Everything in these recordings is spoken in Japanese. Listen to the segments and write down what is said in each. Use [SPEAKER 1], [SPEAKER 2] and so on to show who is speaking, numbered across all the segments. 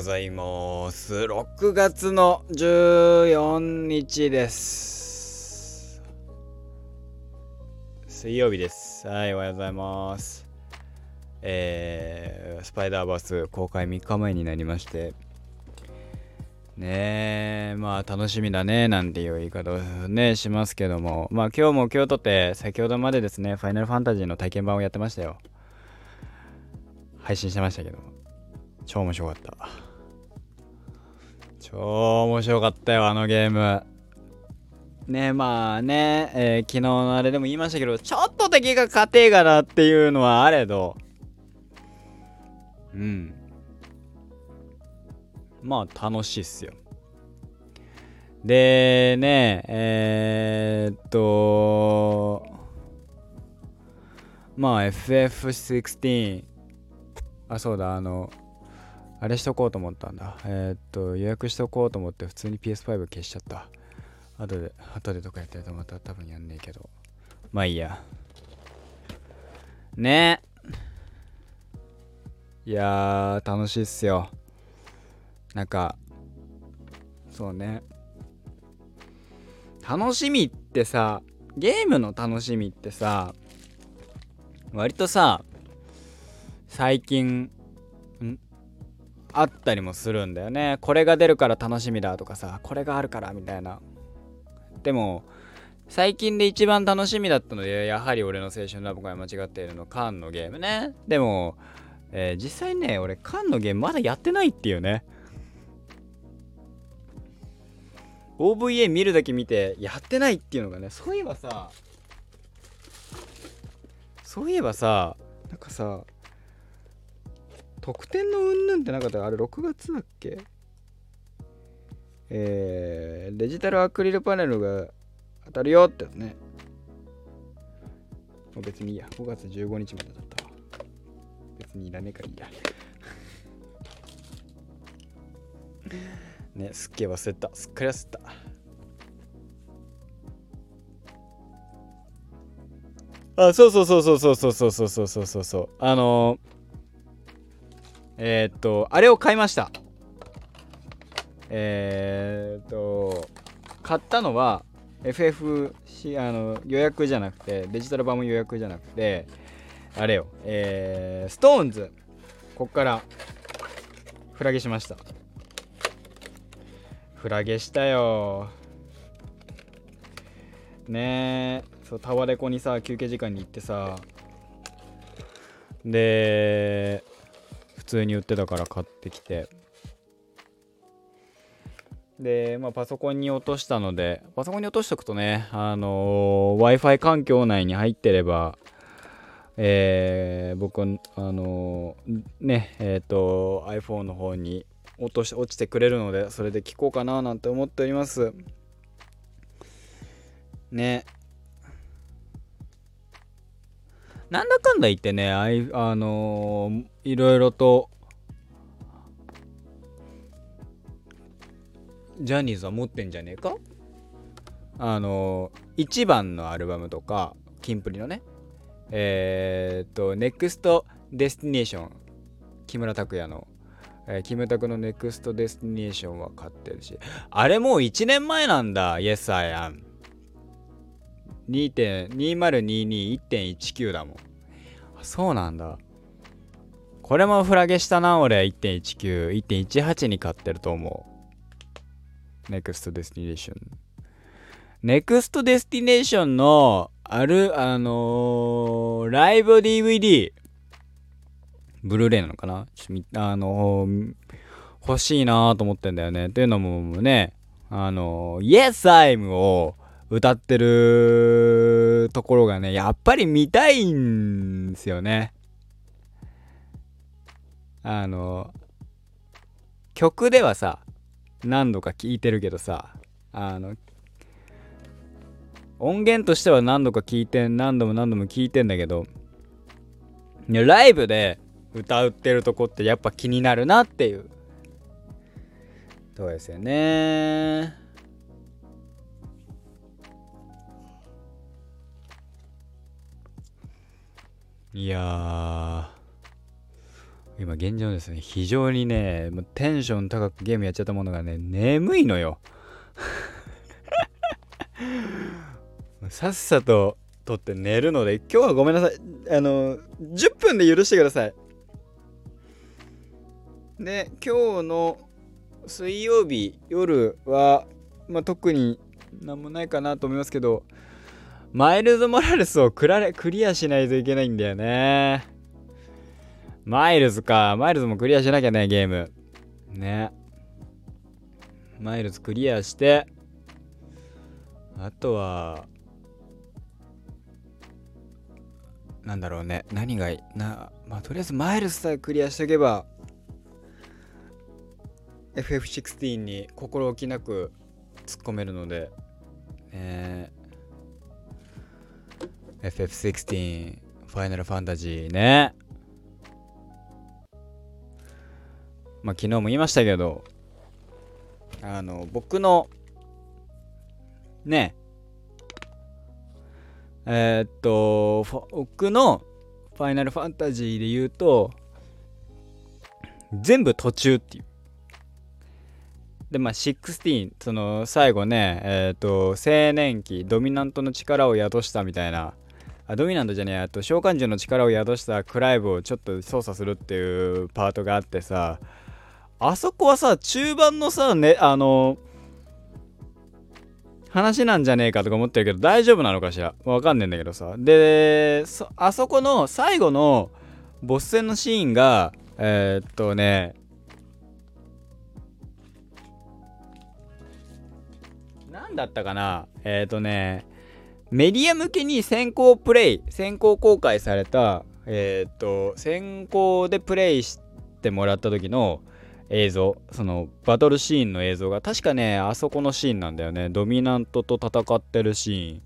[SPEAKER 1] ございます。6月の14日です。水曜日です。はい、おはようございます。えー、スパイダーバース公開3日前になりまして、ねえ、まあ楽しみだね、なんていう言い方をね、しますけども、まあ今日も今日とて、先ほどまでですね、ファイナルファンタジーの体験版をやってましたよ。配信してましたけど超面白かった超面白かったよあのゲーム。ねまあね、えー、昨日のあれでも言いましたけどちょっと敵が勝てがなっていうのはあれど。うん。まあ楽しいっすよ。でねえー、っとまあ FF16 あそうだあのあれしとこうと思ったんだ。えー、っと予約しとこうと思って普通に PS5 消しちゃった。後で後でとかやってるとまた多分やんねえけど。まあいいや。ね。えいやー楽しいっすよ。なんかそうね。楽しみってさゲームの楽しみってさ割とさ最近あったりもするんだよね。これが出るから楽しみだとかさこれがあるからみたいな。でも最近で一番楽しみだったのでやはり俺の青春ラブが間違っているのカンのゲームね。でも、えー、実際ね俺カンのゲームまだやってないっていうね。OVA 見るだけ見てやってないっていうのがねそういえばさそういえばさなんかさ特典のうんぬんってなかったあれ6月だっけ？えー、デジタルアクリルパネルが当たるよってやつね。もう別にいいや。5月15日までだったわ。別にいらねえからいいや。ね、すっげえ忘れた。すっかり忘れた。あ、そうそうそうそうそうそうそうそうそうそうそう。あのーえー、っと、あれを買いました。えー、っと、買ったのは FFC あの予約じゃなくて、デジタル版も予約じゃなくて、あれよ、えー、ストーンズ、こっからフラゲしました。フラゲしたよ。ねえ。そうタワレコにさ休憩時間に行ってさ。で通に売ってたから買ってきて。で、まあ、パソコンに落としたのでパソコンに落としとくとねあの w i f i 環境内に入ってればえー、僕あのねえっ、と iPhone の方に落とし落ちてくれるのでそれで聞こうかななんて思っております。ね。なんだかんだ言ってね、あいあのー、いろいろと、ジャニーズは持ってんじゃねえか？あのー、1番のアルバムとか、キンプリのね、えー、っと、 Next Destination、木村拓哉の、えー、キムタクの Next Destination は買ってるし、あれもう1年前なんだ、Yes I am。2.2022.19だもん。そうなんだ。これもフラゲしたな、俺。1.19、1.18に買ってると思う。NEXT Destination。NEXT Destination の、ある、あのー、ライブ DVD。ブルーレイなのかな？あのー、欲しいなと思ってんだよね。っていうのもね、あのー、Yes, I'm を歌ってるところがね、やっぱり見たいんですよね。あの、曲ではさ、何度か聴いてるけどさ、あの、音源としては何度か聴いて何度も何度も聴いてんだけど、ライブで歌ってるとこってやっぱ気になるなっていう。そうですよね。いや今現状ですね。非常にねもうテンション高くゲームやっちゃったものがね眠いのよ。さっさと撮って寝るので今日はごめんなさい。あの10分で許してください。で今日の水曜日夜は、まあ、特に何もないかなと思いますけどマイルズ・モラレスをクリアしないといけないんだよねマイルズか。マイルズもクリアしなきゃね、ゲーム。ね。マイルズクリアして、あとは、なんだろうね。何がいい？な、まあ、とりあえずマイルズさえクリアしておけば、FF16 に心置きなく突っ込めるので、ね FF16 ファイナルファンタジーね。まあ昨日も言いましたけどあの僕のねえー、っと僕のファイナルファンタジーで言うと全部途中っていう。でまあ16その最後ねえっ、と青年期ドミナントの力を宿したみたいなあドミナントじゃねえあと召喚獣の力を宿したクライブをちょっと操作するっていうパートがあってさあそこはさ中盤のさねあの話なんじゃねえかとか思ってるけど大丈夫なのかしら？わかんねえんだけどさ。であそこの最後のボス戦のシーンがえー、っとね何だったかな？えー、っとねメディア向けに先行プレイ先行公開されたえっ、と先行でプレイしてもらった時の映像そのバトルシーンの映像が確かねあそこのシーンなんだよね。ドミナントと戦ってるシーン。い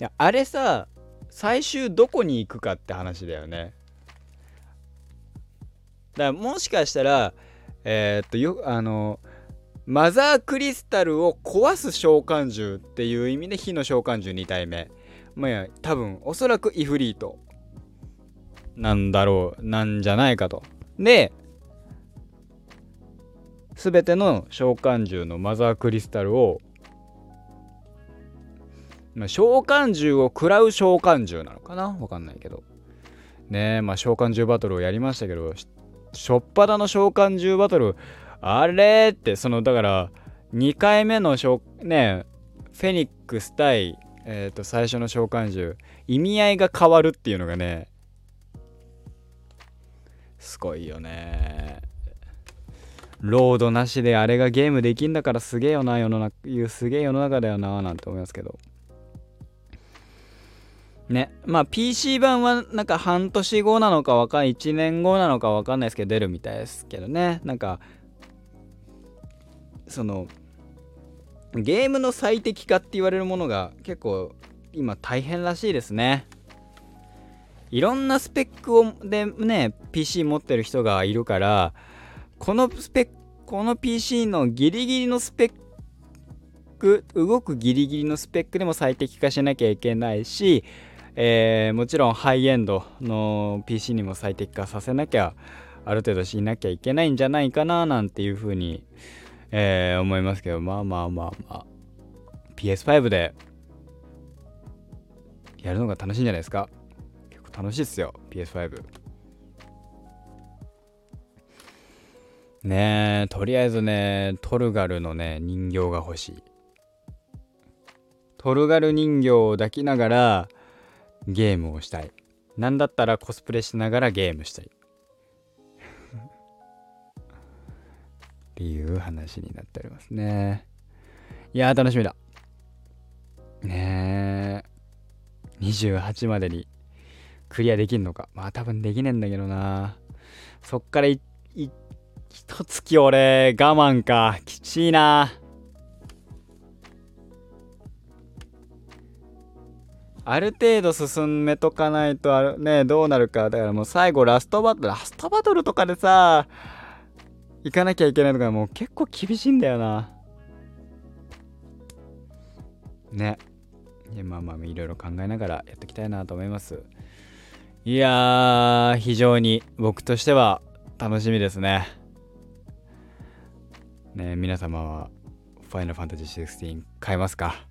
[SPEAKER 1] やあれさ最終どこに行くかって話だよね。だからもしかしたらえー、っとよあのマザークリスタルを壊す召喚獣っていう意味で火の召喚獣2体目。まあ多分おそらくイフリート。なんだろうなんじゃないかと。で全ての召喚獣のマザークリスタルをまあ、召喚獣を食らう召喚獣なのかな？わかんないけど。ねえ、まあ召喚獣バトルをやりましたけど、しょっぱだの召喚獣バトル、あれってそのだから2回目のねフェニックス対、えー、と最初の召喚獣意味合いが変わるっていうのがねすごいよね。ロードなしであれがゲームできんだからすげえよな世の中いうすげえ世の中だよななんて思いますけど。ねまあ PC 版はなんか半年後なのかわかんない1年後なのかわかんないですけど出るみたいですけどね。なんかそのゲームの最適化って言われるものが結構今大変らしいですね。いろんなスペックをでね PC 持ってる人がいるからこのスペックこの PC のギリギリのスペック動くギリギリのスペックでも最適化しなきゃいけないし、えー、もちろんハイエンドの PC にも最適化させなきゃある程度しなきゃいけないんじゃないかななんていうふうにえー、思いますけど、まあまあまあまあ、PS5 でやるのが楽しいんじゃないですか？結構楽しいっすよ、PS5。ねえ、とりあえずね、トルガルのね、人形が欲しい。トルガル人形を抱きながらゲームをしたい。なんだったらコスプレしながらゲームしたい。いう話になっておりますね。いやー楽しみだ。ねえ。28までにクリアできんのか。まあ多分できねえんだけどな。そっからい、い、一月俺我慢か。きちいな。ある程度進めとかないとあねどうなるかだからもう最後ラストバトルラストバトルとかでさ行かなきゃいけないのがもう結構厳しいんだよな。ね。まあまあいろいろ考えながらやっていきたいなと思います。いやー、非常に僕としては楽しみですね。ね皆様は、ファイナルファンタジー16買えますか？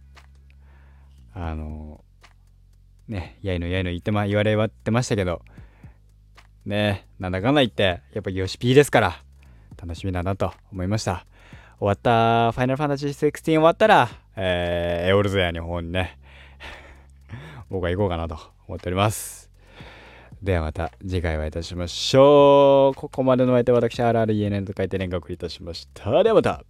[SPEAKER 1] あの、ね、やいのやいの言ってま、言われてましたけど、ねなんだかんだ言って、やっぱヨシピーですから、楽しみだなと思いました。終わった、ファイナルファンタジー16終わったら、えー、エオルゼアの方にね、僕は行こうかなと思っております。ではまた次回お会いいたしましょう。ここまでのお相手は私、RRENN と書いて連絡いたしました。ではまた。